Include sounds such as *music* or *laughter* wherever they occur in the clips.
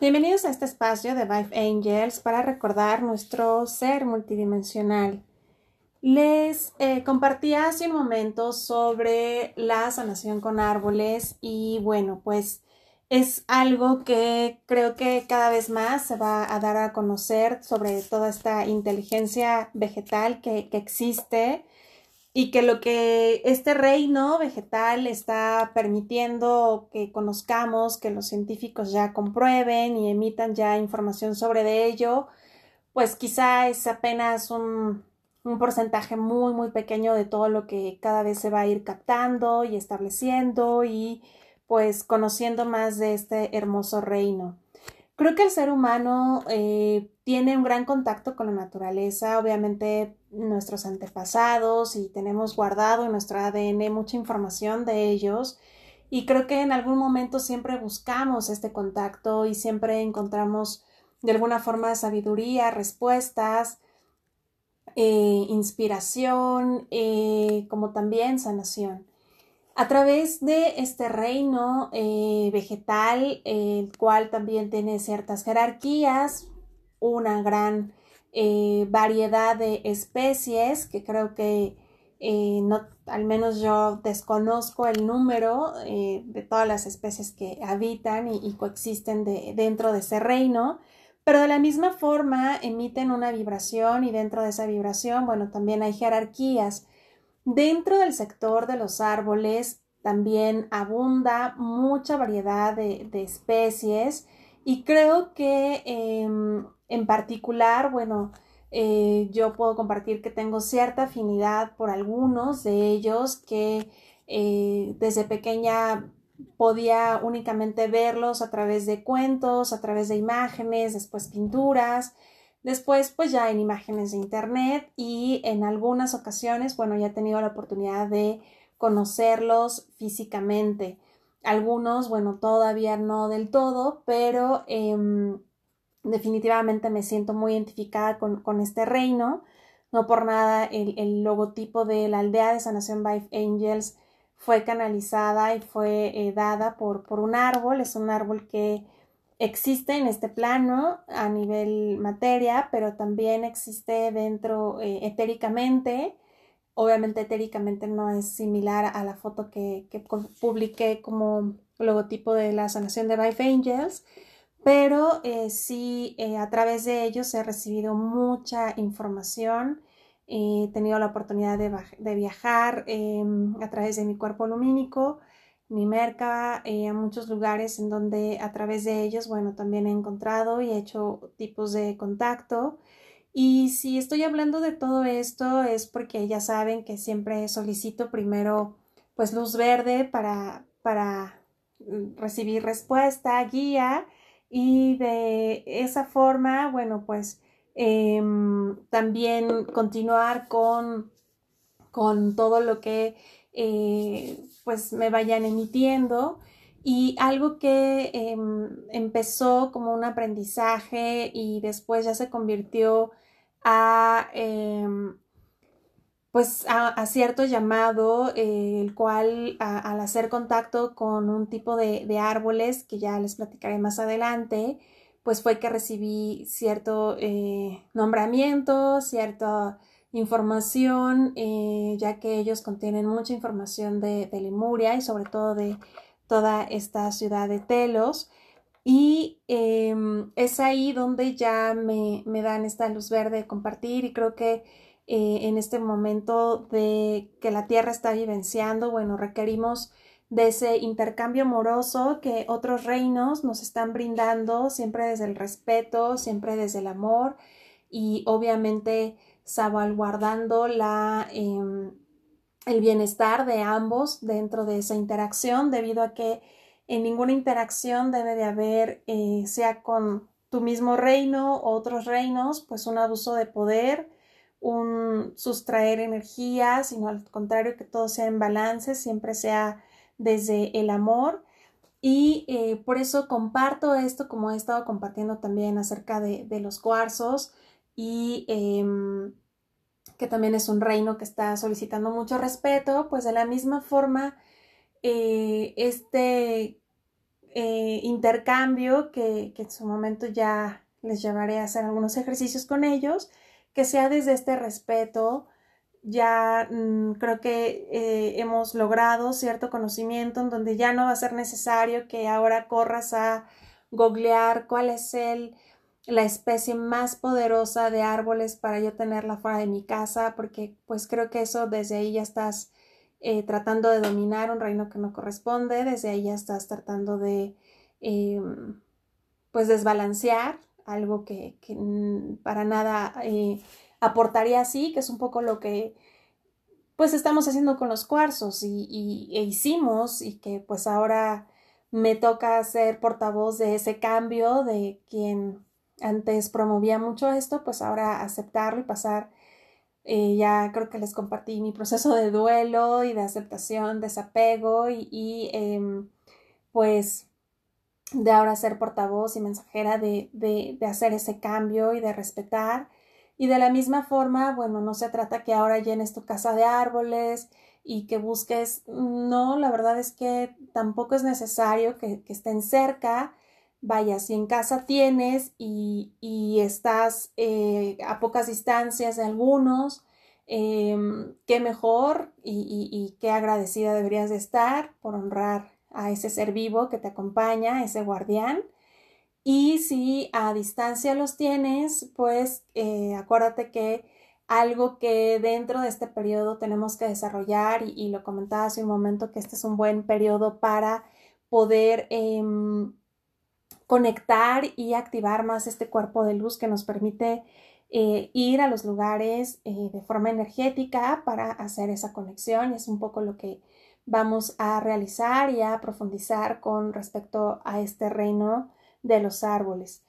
Bienvenidos a este espacio de Vive Angels para recordar nuestro ser multidimensional. Les eh, compartí hace un momento sobre la sanación con árboles y bueno, pues es algo que creo que cada vez más se va a dar a conocer sobre toda esta inteligencia vegetal que, que existe y que lo que este reino vegetal está permitiendo que conozcamos, que los científicos ya comprueben y emitan ya información sobre de ello, pues quizá es apenas un, un porcentaje muy, muy pequeño de todo lo que cada vez se va a ir captando y estableciendo y pues conociendo más de este hermoso reino. Creo que el ser humano eh, tiene un gran contacto con la naturaleza, obviamente nuestros antepasados y tenemos guardado en nuestro ADN mucha información de ellos y creo que en algún momento siempre buscamos este contacto y siempre encontramos de alguna forma sabiduría, respuestas, eh, inspiración, eh, como también sanación a través de este reino eh, vegetal, el cual también tiene ciertas jerarquías, una gran eh, variedad de especies que creo que eh, no, al menos yo desconozco el número de todas las especies que habitan y, coexisten dentro de ese reino, pero de la misma forma emiten una vibración y dentro de esa vibración, bueno, también hay jerarquías. Dentro del sector de los árboles también abunda mucha variedad de, especies y creo que em, en particular, bueno, eh, yo puedo compartir que tengo cierta afinidad por algunos de ellos que eh, desde pequeña podía únicamente verlos a través de cuentos, a través de imágenes, después pinturas, Después, pues ya en imágenes de internet y en algunas ocasiones, bueno, ya he tenido la oportunidad de conocerlos físicamente. Algunos, bueno, todavía no del todo, pero em, definitivamente me siento muy identificada con, este reino. No por nada el, logotipo de la aldea de sanación by Angels fue canalizada y fue eh, dada por, por un árbol. Es un árbol que existe en este plano a nivel materia, pero también existe dentro eh, etéricamente. Obviamente etéricamente no es similar a la foto que, publiqué como logotipo de la sanación de Vive Angels, pero eh, sí eh, a través de ellos he recibido mucha información. He tenido la oportunidad de, de viajar em, a través de mi cuerpo lumínico mi merca eh, a muchos lugares en donde a través de ellos, bueno, también he encontrado y he hecho tipos de contacto. Y si estoy hablando de todo esto es porque ya saben que siempre solicito primero pues luz verde para, para mm, recibir respuesta, guía y de esa forma, bueno, pues em, también continuar con, con todo lo que eh, pues me vayan emitiendo. Y algo que em, empezó como un aprendizaje y después ya se convirtió a em, pues a, cierto llamado, eh, el cual al hacer contacto con un tipo de, de, árboles que ya les platicaré más adelante, pues fue que recibí cierto eh, nombramiento, cierto información, eh, ya que ellos contienen mucha información de, Lemuria y sobre todo de toda esta ciudad de Telos. Y em, es ahí donde ya me, dan esta luz verde de compartir y creo que eh, en este momento de que la Tierra está vivenciando, bueno, requerimos de ese intercambio amoroso que otros reinos nos están brindando, siempre desde el respeto, siempre desde el amor y obviamente salvaguardando la, em, el bienestar de ambos dentro de esa interacción, debido a que en ninguna interacción debe de haber, eh, sea con tu mismo reino o otros reinos, pues un abuso de poder, un sustraer energía, sino al contrario que todo sea en balance, siempre sea desde el amor. Y eh, por eso comparto esto, como he estado compartiendo también acerca de, de los cuarzos, y em, que también es un reino que está solicitando mucho respeto, pues de la misma forma, eh, este, eh, intercambio que, en su momento ya les llevaré a hacer algunos ejercicios con ellos, que sea desde este respeto. Ya mm, creo que eh, hemos logrado cierto conocimiento en donde ya no va a ser necesario que ahora corras a googlear cuál es el, la especie más poderosa de árboles para yo tenerla fuera de mi casa, porque pues creo que eso desde ahí ya estás eh, tratando de dominar un reino que no corresponde, desde ahí ya estás tratando de em, pues desbalancear algo que, para nada eh, aportaría así, que es un poco lo que pues estamos haciendo con los cuarzos y, e hicimos y que pues ahora me toca ser portavoz de ese cambio de quien antes promovía mucho esto, pues ahora aceptarlo y pasar, eh, ya creo que les compartí mi proceso de duelo y de aceptación, desapego y, y em, pues de ahora ser portavoz y mensajera de, de, de hacer ese cambio y de respetar. Y de la misma forma, bueno, no se trata que ahora llenes tu casa de árboles, y que busques, no, la verdad es que tampoco es necesario que, estén cerca. Vaya, si en casa tienes y, estás eh, a pocas distancias de algunos, em, qué mejor y, y, qué agradecida deberías de estar por honrar a ese ser vivo que te acompaña, ese guardián. Y si a distancia los tienes, pues eh, acuérdate que algo que dentro de este periodo tenemos que desarrollar y, lo comentaba hace un momento que este es un buen periodo para poder em, conectar y activar más este cuerpo de luz que nos permite eh, ir a los lugares eh, de forma energética para hacer esa conexión y es un poco lo que vamos a realizar y a profundizar con respecto a este reino de los árboles.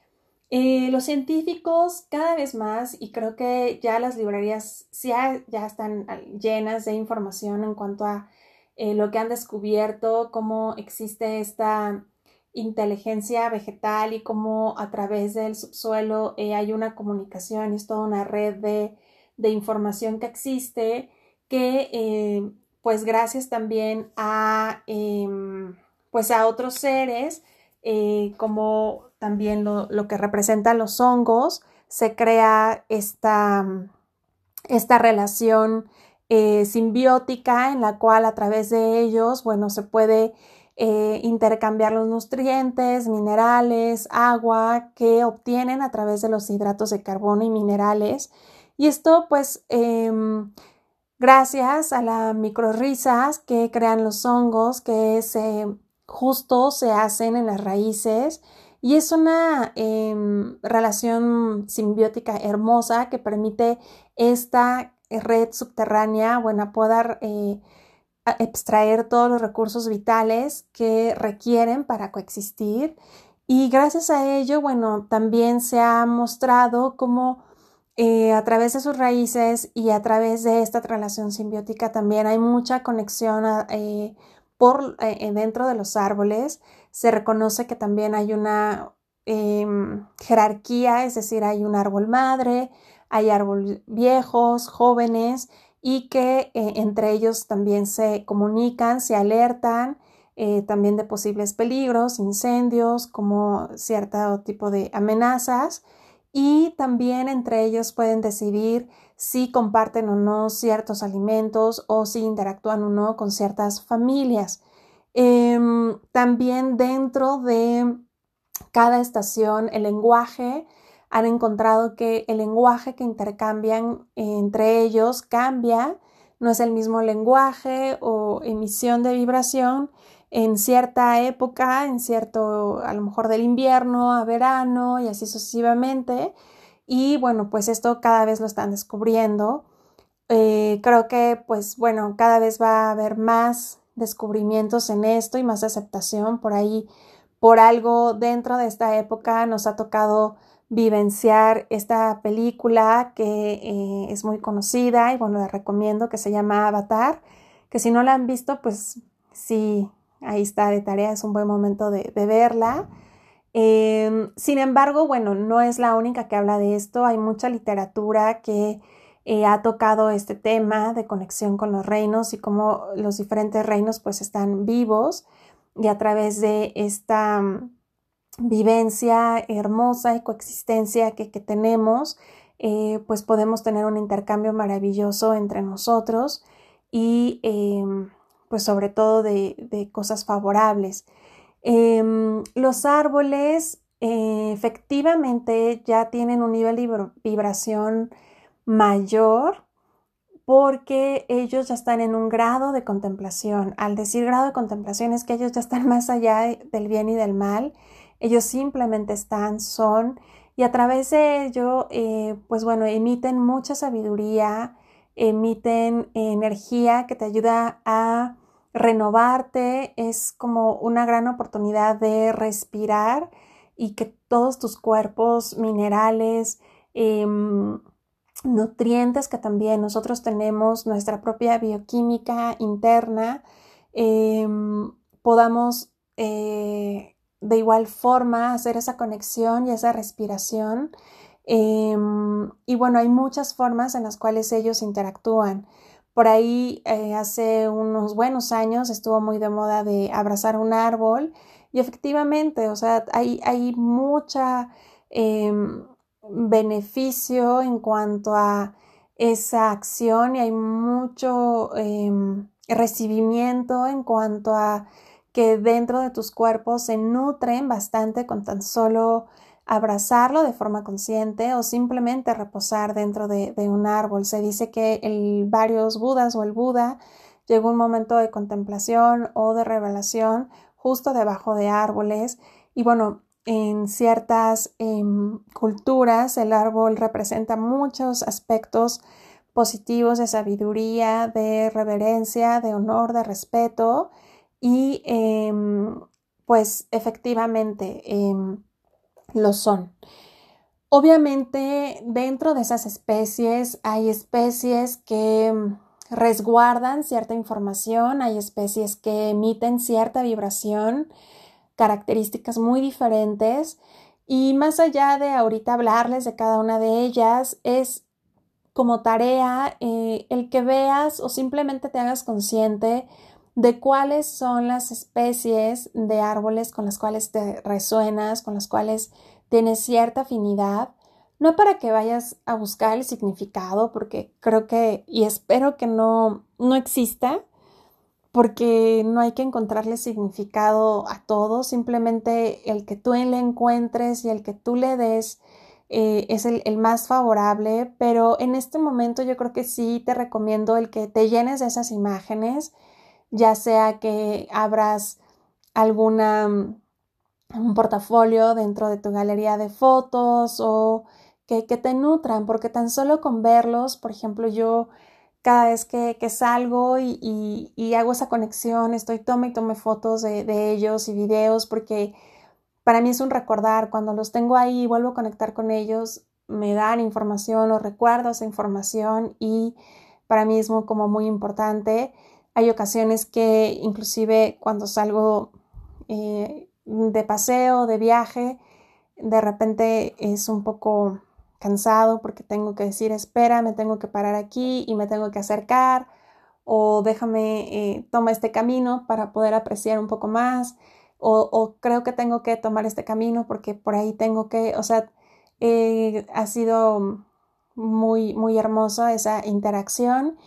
Eh, los científicos cada vez más, y creo que ya las librerías ya, ya están llenas de información en cuanto a lo que han descubierto, cómo existe esta inteligencia vegetal y cómo a través del subsuelo eh, hay una comunicación, es toda una red de, de información que existe que pues gracias también a em, pues a otros seres como también lo, que representan los hongos, se crea esta, esta relación eh, simbiótica en la cual a través de ellos, bueno, se puede eh, intercambiar los nutrientes, minerales, agua que obtienen a través de los hidratos de carbono y minerales. Y esto pues em, gracias a las microrisas que crean los hongos que justo se hacen en las raíces y es una em, relación simbiótica hermosa que permite esta red subterránea, bueno, poder eh, extraer todos los recursos vitales que requieren para coexistir. Y gracias a ello, bueno, también se ha mostrado cómo eh, a través de sus raíces y a través de esta relación simbiótica también hay mucha conexión eh, por, dentro de los árboles se reconoce que también hay una em, jerarquía, es decir, hay un árbol madre, hay árboles viejos, jóvenes y que eh, entre ellos también se comunican, se alertan eh, también de posibles peligros, incendios, como cierto tipo de amenazas y también entre ellos pueden decidir si comparten o no ciertos alimentos o si interactúan o no con ciertas familias. Em, también dentro de cada estación, el lenguaje, han encontrado que el lenguaje que intercambian entre ellos cambia, no es el mismo lenguaje o emisión de vibración en cierta época, en cierto, a lo mejor del invierno a verano y así sucesivamente. Y bueno, pues esto cada vez lo están descubriendo. Eh, creo que pues bueno, cada vez va a haber más descubrimientos en esto y más aceptación. Por ahí, por algo dentro de esta época nos ha tocado vivenciar esta película que eh, es muy conocida y bueno, la recomiendo que se llama Avatar, que si no la han visto, pues sí, ahí está de tarea, es un buen momento de, verla. Em, sin embargo, bueno, no es la única que habla de esto, hay mucha literatura que eh, ha tocado este tema de conexión con los reinos y cómo los diferentes reinos pues están vivos y a través de esta vivencia hermosa y coexistencia que, tenemos, eh, pues podemos tener un intercambio maravilloso entre nosotros y em, pues sobre todo de, cosas favorables. Em, los árboles eh, efectivamente ya tienen un nivel de vibración mayor porque ellos ya están en un grado de contemplación. Al decir grado de contemplación es que ellos ya están *laughs* más allá del bien y del mal. Ellos simplemente están, son, y a través de ello, eh, pues bueno, emiten mucha sabiduría, emiten energía que te ayuda a renovarte. Es como una gran oportunidad de respirar y que todos tus cuerpos minerales, em, nutrientes que también nosotros tenemos, nuestra propia bioquímica interna, em, podamos eh, de igual forma hacer esa conexión y esa respiración. Em, y bueno, hay muchas formas en las cuales ellos interactúan. Por ahí eh, hace unos buenos años estuvo muy de moda de abrazar un árbol y efectivamente, o sea, hay, hay mucha em, beneficio en cuanto a esa acción y hay mucho em, recibimiento en cuanto a que dentro de tus cuerpos se nutren bastante con tan solo abrazarlo de forma consciente o simplemente reposar dentro de, un árbol. Se dice que el varios Budas o el Buda llegó un momento de contemplación o de revelación justo debajo de árboles y bueno, en ciertas em, culturas el árbol representa muchos aspectos positivos de sabiduría, de reverencia, de honor, de respeto y em, pues efectivamente em, lo son. Obviamente dentro de esas especies hay especies que resguardan cierta información, hay especies que emiten cierta vibración, características muy diferentes y más allá de ahorita hablarles de cada una de ellas, es como tarea eh, el que veas o simplemente te hagas consciente de cuáles son las especies de árboles con las cuales te resuenas, con las cuales tienes cierta afinidad, no para que vayas a buscar el significado, porque creo que y espero que no, no exista, porque no hay que encontrarle significado a todo, simplemente el que tú le encuentres y el que tú le des eh, es el, más favorable, pero en este momento yo creo que sí te recomiendo el que te llenes de esas imágenes, ya sea que abras alguna un portafolio dentro de tu galería de fotos o que, que te nutran, porque tan solo con verlos, por ejemplo, yo cada vez que, salgo y, hago esa conexión, estoy tome y tome fotos de, ellos y videos porque para mí es un recordar, cuando los tengo ahí y vuelvo a conectar con ellos, me dan información o recuerdo esa información y para mí es como muy importante. Hay ocasiones que inclusive cuando salgo eh, de paseo, de viaje, de repente es un poco cansado porque tengo que decir, espera, me tengo que parar aquí y me tengo que acercar o déjame, eh, toma este camino para poder apreciar un poco más o, creo que tengo que tomar este camino porque por ahí tengo que, o sea, eh, ha sido muy, muy hermosa esa interacción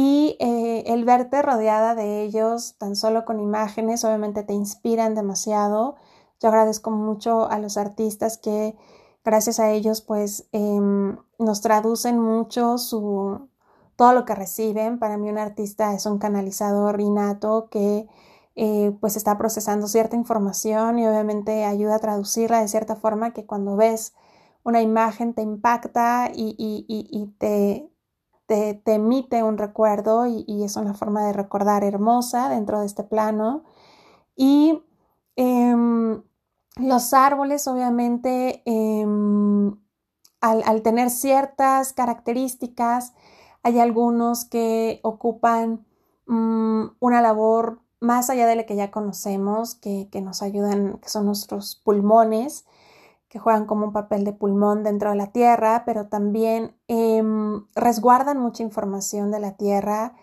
y eh, el verte rodeada de ellos tan solo con imágenes obviamente te inspiran demasiado. Yo agradezco mucho a los artistas que gracias a ellos pues em, nos traducen mucho su, todo lo que reciben. Para mí un artista es un canalizador innato que eh, pues está procesando cierta información y obviamente ayuda a traducirla de cierta forma que cuando ves una imagen te impacta y, te, te, emite un recuerdo y, es una forma de recordar hermosa dentro de este plano. Y em, los árboles, obviamente, em, al, tener ciertas características, hay algunos que ocupan mm, una labor más allá de la que ya conocemos, que, nos ayudan, que son nuestros pulmones, que juegan como un papel de pulmón dentro de la Tierra, pero también em, resguardan mucha información de la Tierra.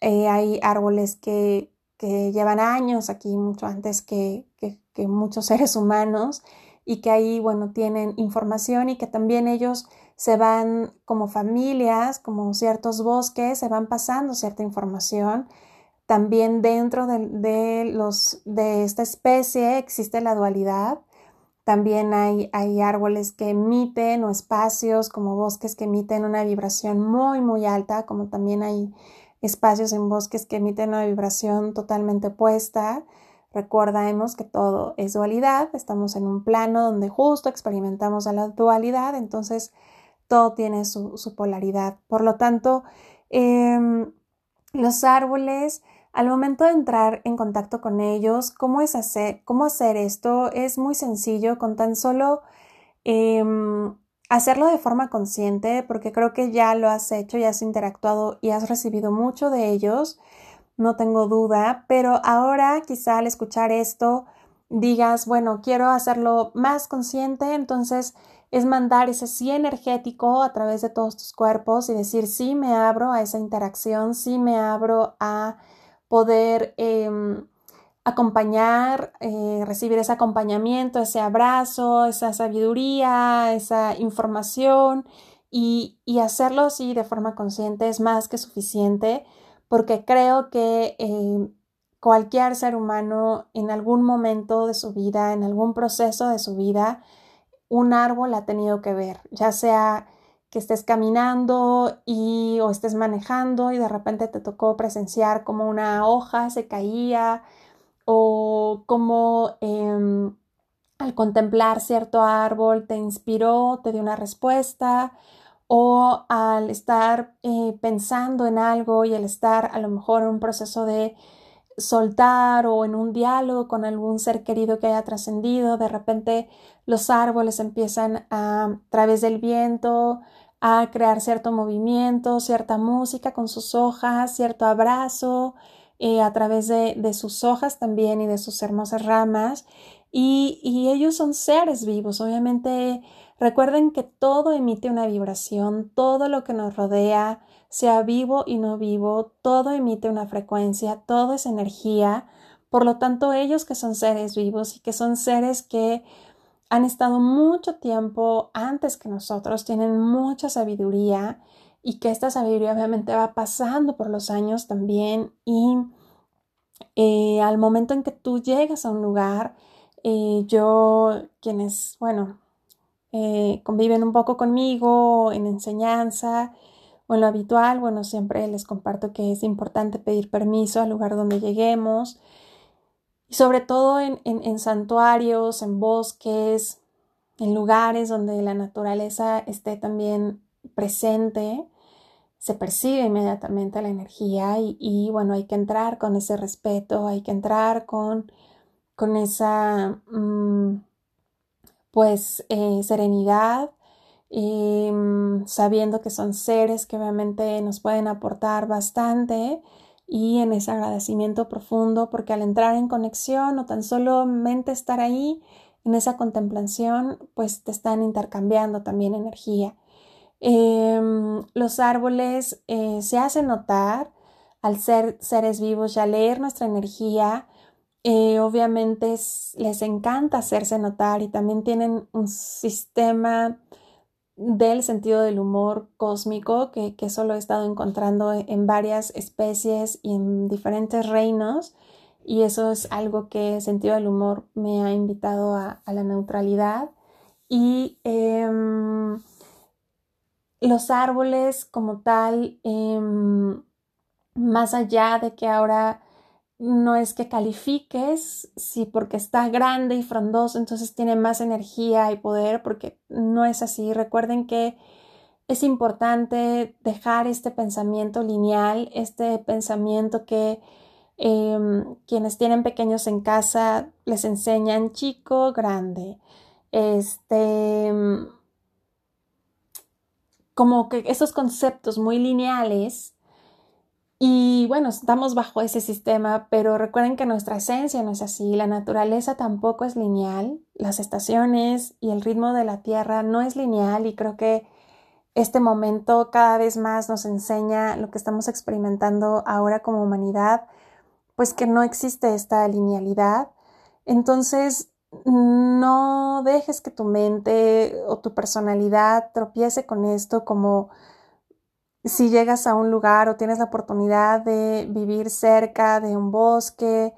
Eh, hay árboles que que llevan años aquí, mucho antes que, que, muchos *laughs* seres humanos, y que ahí, bueno, tienen información y que también ellos se van como familias, como ciertos bosques, se van pasando cierta información. También dentro de, de los, de esta especie existe la dualidad. También hay, hay árboles que emiten o espacios como bosques que emiten una vibración muy, muy alta, como también hay espacios en bosques que emiten una vibración totalmente opuesta. Recordemos que todo es dualidad, estamos en un plano donde justo experimentamos a la dualidad, entonces todo tiene su, polaridad. Por lo tanto, em, los árboles, al momento de entrar en contacto con ellos, ¿cómo, es hacer, cómo hacer esto? Es muy sencillo, con tan solo em, hacerlo de forma consciente, porque creo que ya lo has hecho, ya has interactuado y has recibido mucho de ellos, no tengo duda, pero ahora quizá al escuchar esto digas, bueno, quiero hacerlo más consciente, entonces es mandar ese sí energético a través de todos tus cuerpos y decir, sí me abro a esa interacción, sí me abro a poder... Em, acompañar, eh, recibir ese acompañamiento, ese abrazo, esa sabiduría, esa información y, hacerlo así de forma consciente es más que suficiente porque creo que eh, cualquier ser humano en algún momento de su vida, en algún proceso de su vida, un árbol ha tenido que ver, ya sea que estés caminando y o estés manejando y de repente te tocó presenciar como una hoja se caía, o como em, al contemplar cierto árbol te inspiró, te dio una respuesta, o al estar eh, pensando en algo y al estar a lo mejor en un proceso de soltar o en un diálogo con algún ser querido que haya trascendido, de repente los árboles empiezan a, a través del viento a crear cierto movimiento, cierta música con sus hojas, cierto abrazo, eh, a través de, sus hojas también y de sus hermosas ramas. Y, y ellos son seres vivos. Obviamente, recuerden que todo emite una vibración, todo lo que nos rodea, sea vivo y no vivo, todo emite una frecuencia, todo es energía. Por lo tanto, ellos que son seres vivos y que son seres que han estado mucho tiempo antes que nosotros, tienen mucha sabiduría y que esta sabiduría obviamente va pasando por los años también y eh, al momento en que tú llegas a un lugar, eh, yo, quienes, bueno, eh, conviven un poco conmigo en enseñanza o en lo habitual, bueno, siempre les comparto que es importante pedir permiso al lugar donde lleguemos, y sobre todo en, en santuarios, en bosques, en lugares donde la naturaleza esté también presente, se percibe inmediatamente la energía y, bueno, hay que entrar con ese respeto, hay que entrar con, con esa mm, pues eh, serenidad, y, mm, sabiendo que son seres que obviamente nos pueden aportar bastante y en ese agradecimiento profundo porque al entrar en conexión o tan solamente estar ahí en esa contemplación pues te están intercambiando también energía Em, los árboles eh, se hacen notar al ser seres vivos y al leer nuestra energía. Eh, obviamente les encanta hacerse notar y también tienen un sistema del sentido del humor cósmico que, que eso lo he estado encontrando en, varias especies y en diferentes reinos y eso es algo que sentido del humor me ha invitado a, la neutralidad. Y em, los árboles como tal, em, más allá de que ahora no es que califiques, sí, porque está grande y frondoso, entonces tiene más energía y poder, porque no es así. Recuerden que es importante dejar este pensamiento lineal, este pensamiento que em, quienes tienen pequeños en casa les enseñan chico, grande. Este, como que esos conceptos muy lineales y bueno, estamos bajo ese sistema, pero recuerden que nuestra esencia no es así, la naturaleza tampoco es lineal, las estaciones y el ritmo de la Tierra no es lineal y creo que este momento cada vez más nos enseña lo que estamos experimentando ahora como humanidad, pues que no existe esta linealidad. Entonces, no dejes que tu mente o tu personalidad tropiece con esto como si llegas a un lugar o tienes la oportunidad de vivir cerca de un bosque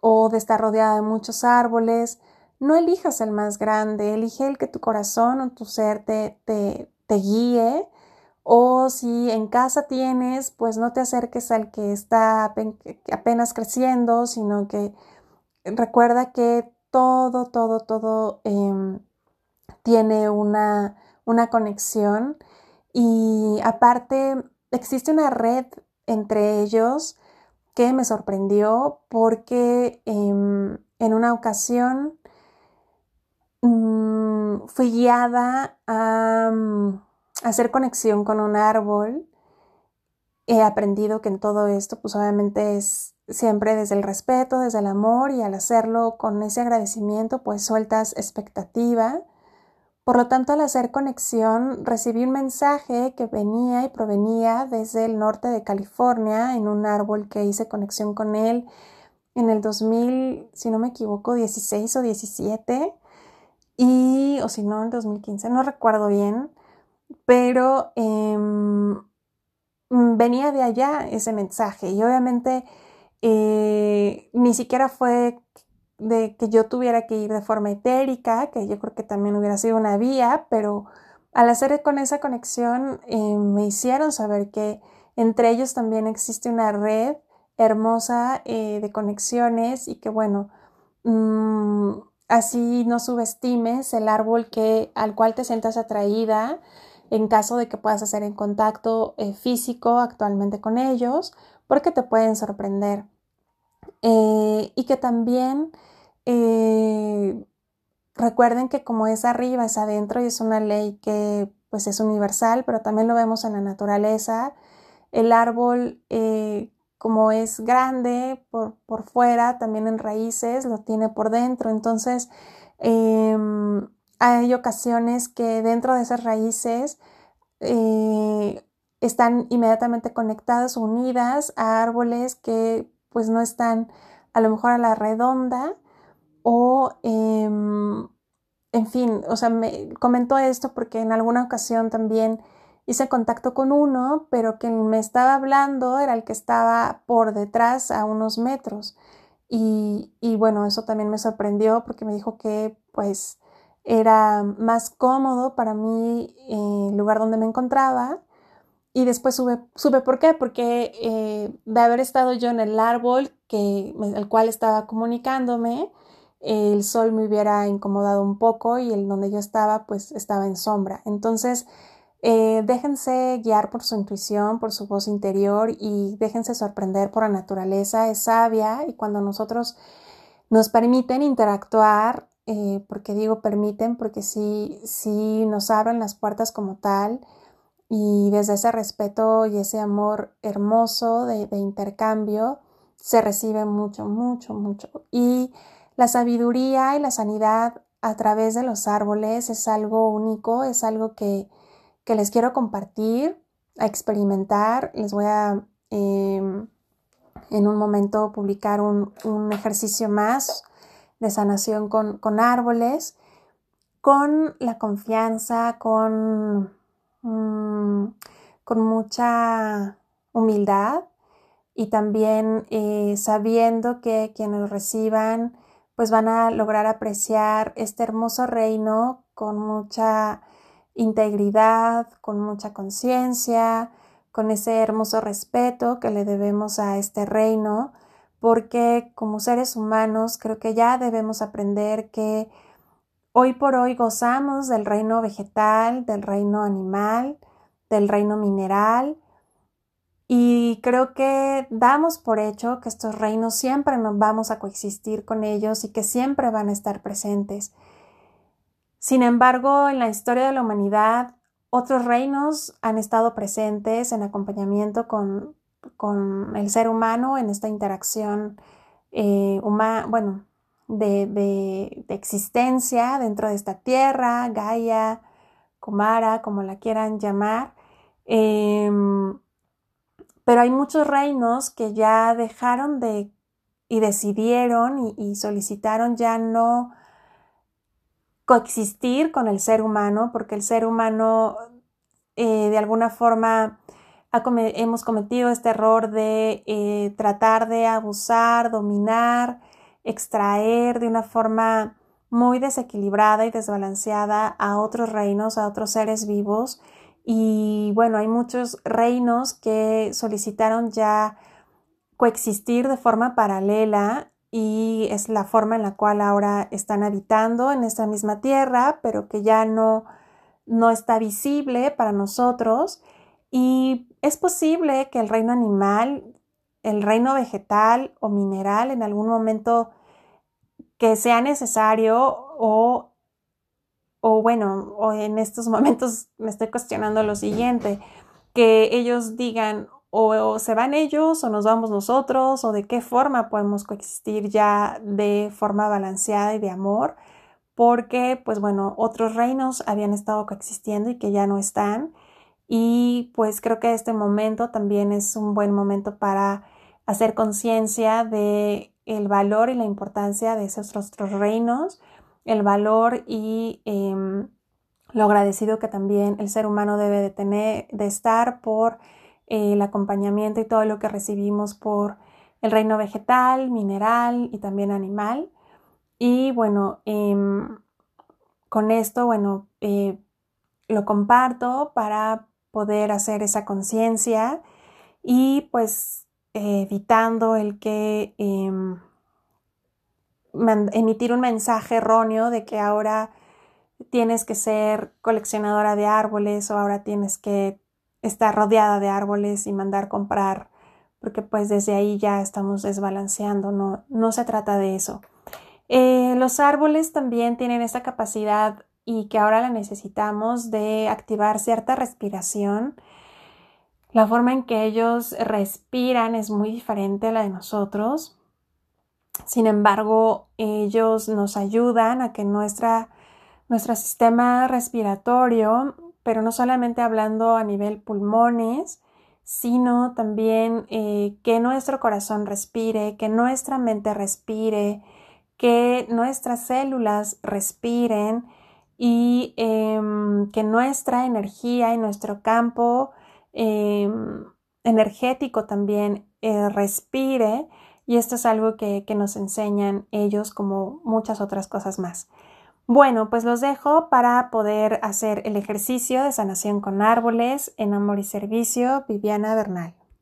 o de estar rodeada de muchos árboles, no elijas el más grande, elige el que tu corazón o tu ser te, te, te guíe. O si en casa tienes, pues no te acerques al que está apenas creciendo, sino que recuerda que todo, todo, todo em, tiene una, una conexión y aparte existe una red entre ellos que me sorprendió porque em, en una ocasión mm, fui guiada a, mm, hacer conexión con un árbol. He aprendido que en todo esto, pues obviamente es siempre desde el respeto, desde el amor y al hacerlo con ese agradecimiento, pues sueltas expectativa. Por lo tanto, al hacer conexión, recibí un mensaje que venía y provenía desde el norte de California en un árbol que hice conexión con él en el 2000, si no me equivoco, 16 o 17, y, o si no, en el 2015, no recuerdo bien, pero em, venía de allá ese mensaje y obviamente eh, ni siquiera fue de que yo tuviera que ir de forma etérica, que yo creo que también hubiera sido una vía, pero al hacer con esa conexión eh, me hicieron saber que entre ellos también existe una red hermosa eh, de conexiones y que bueno, mm, así no subestimes el árbol que, al cual te sientas atraída en caso de que puedas hacer en contacto físico actualmente con ellos, porque te pueden sorprender. Eh, y que también eh, recuerden que como es arriba, es adentro y es una ley que pues es universal, pero también lo vemos en la naturaleza. El árbol, eh, como es grande por, por, fuera, también en raíces, lo tiene por dentro. Entonces, em, hay ocasiones que dentro de esas raíces están inmediatamente conectadas, unidas a árboles que pues no están a lo mejor a la redonda o em, en fin, o sea, me comentó esto porque en alguna ocasión también hice contacto con uno, pero quien me estaba hablando era el que estaba por detrás a unos metros. Y, y bueno, eso también me sorprendió porque me dijo que pues era más cómodo para mí eh, el lugar donde me encontraba y después sube, supe por qué, porque eh, de haber estado yo en el árbol que, el cual estaba comunicándome, el sol me hubiera incomodado un poco y el donde yo estaba pues estaba en sombra. Entonces, eh, déjense guiar por su intuición, por su voz interior y déjense sorprender por la naturaleza, es sabia y cuando nosotros nos permiten interactuar, eh, porque digo permiten, porque sí, sí nos abren las puertas como tal, y desde ese respeto y ese amor hermoso de, intercambio se recibe mucho, mucho, mucho. Y la sabiduría y la sanidad a través de los árboles es algo único, es algo que, les quiero compartir, a experimentar. Les voy a em, en un momento publicar un, ejercicio más de sanación con, con árboles, con la confianza, con Mm, con mucha humildad y también eh, sabiendo que quienes lo reciban pues van a lograr apreciar este hermoso reino con mucha integridad, con mucha conciencia, con ese hermoso respeto que le debemos a este reino, porque como seres humanos creo que ya debemos aprender que Hoy por hoy gozamos del reino vegetal, del reino animal, del reino mineral y creo que damos por hecho que estos reinos siempre nos vamos a coexistir con ellos y que siempre van a estar presentes. Sin embargo, en la historia de la humanidad, otros reinos han estado presentes en acompañamiento con, el ser humano en esta interacción eh, humana, bueno, de, existencia dentro de esta tierra, Gaia, Kumara, como la quieran llamar. Em, pero hay muchos reinos que ya dejaron de, y decidieron y, solicitaron ya no coexistir con el ser humano, porque el ser humano eh, de alguna forma hemos cometido este error de eh, tratar de abusar, dominar, extraer de una forma muy desequilibrada y desbalanceada a otros reinos, a otros seres vivos. Y bueno, hay muchos reinos que solicitaron ya coexistir de forma paralela y es la forma en la cual ahora están habitando en esta misma tierra, pero que ya no, no está visible para nosotros. Y es posible que el reino animal, el reino vegetal o mineral en algún momento que sea necesario o, o bueno, o en estos *laughs* momentos me estoy cuestionando lo siguiente, que ellos digan o, se van ellos o nos vamos nosotros o de qué forma podemos coexistir ya de forma balanceada y de amor, porque pues bueno, otros reinos habían estado coexistiendo y que ya no están y pues creo que este momento también es un buen momento para hacer conciencia de el valor y la importancia de esos otros reinos, el valor y em, lo agradecido que también el ser humano debe de tener, de estar por el acompañamiento y todo lo que recibimos por el reino vegetal, mineral y también animal. Y bueno, em, con esto, bueno, eh, lo comparto para poder hacer esa conciencia y pues evitando el que em, emitir un mensaje erróneo de que ahora tienes que ser coleccionadora de árboles o ahora tienes que estar rodeada de árboles y mandar comprar, porque pues desde ahí ya estamos desbalanceando, no, no se trata de eso. Eh, los árboles también tienen esta capacidad y que ahora la necesitamos de activar cierta respiración. La forma en que ellos respiran es muy diferente a la de nosotros. Sin embargo, ellos nos ayudan a que nuestra, nuestro sistema respiratorio pero no solamente hablando a nivel pulmones, sino también eh, que nuestro corazón respire, que nuestra mente respire, que nuestras células respiren y em, que nuestra energía y nuestro campo em, energético también eh, respire. Y esto es algo que nos enseñan ellos como muchas otras cosas más. Bueno, pues los dejo para poder hacer el ejercicio de sanación con árboles en amor y servicio, Viviana Bernal.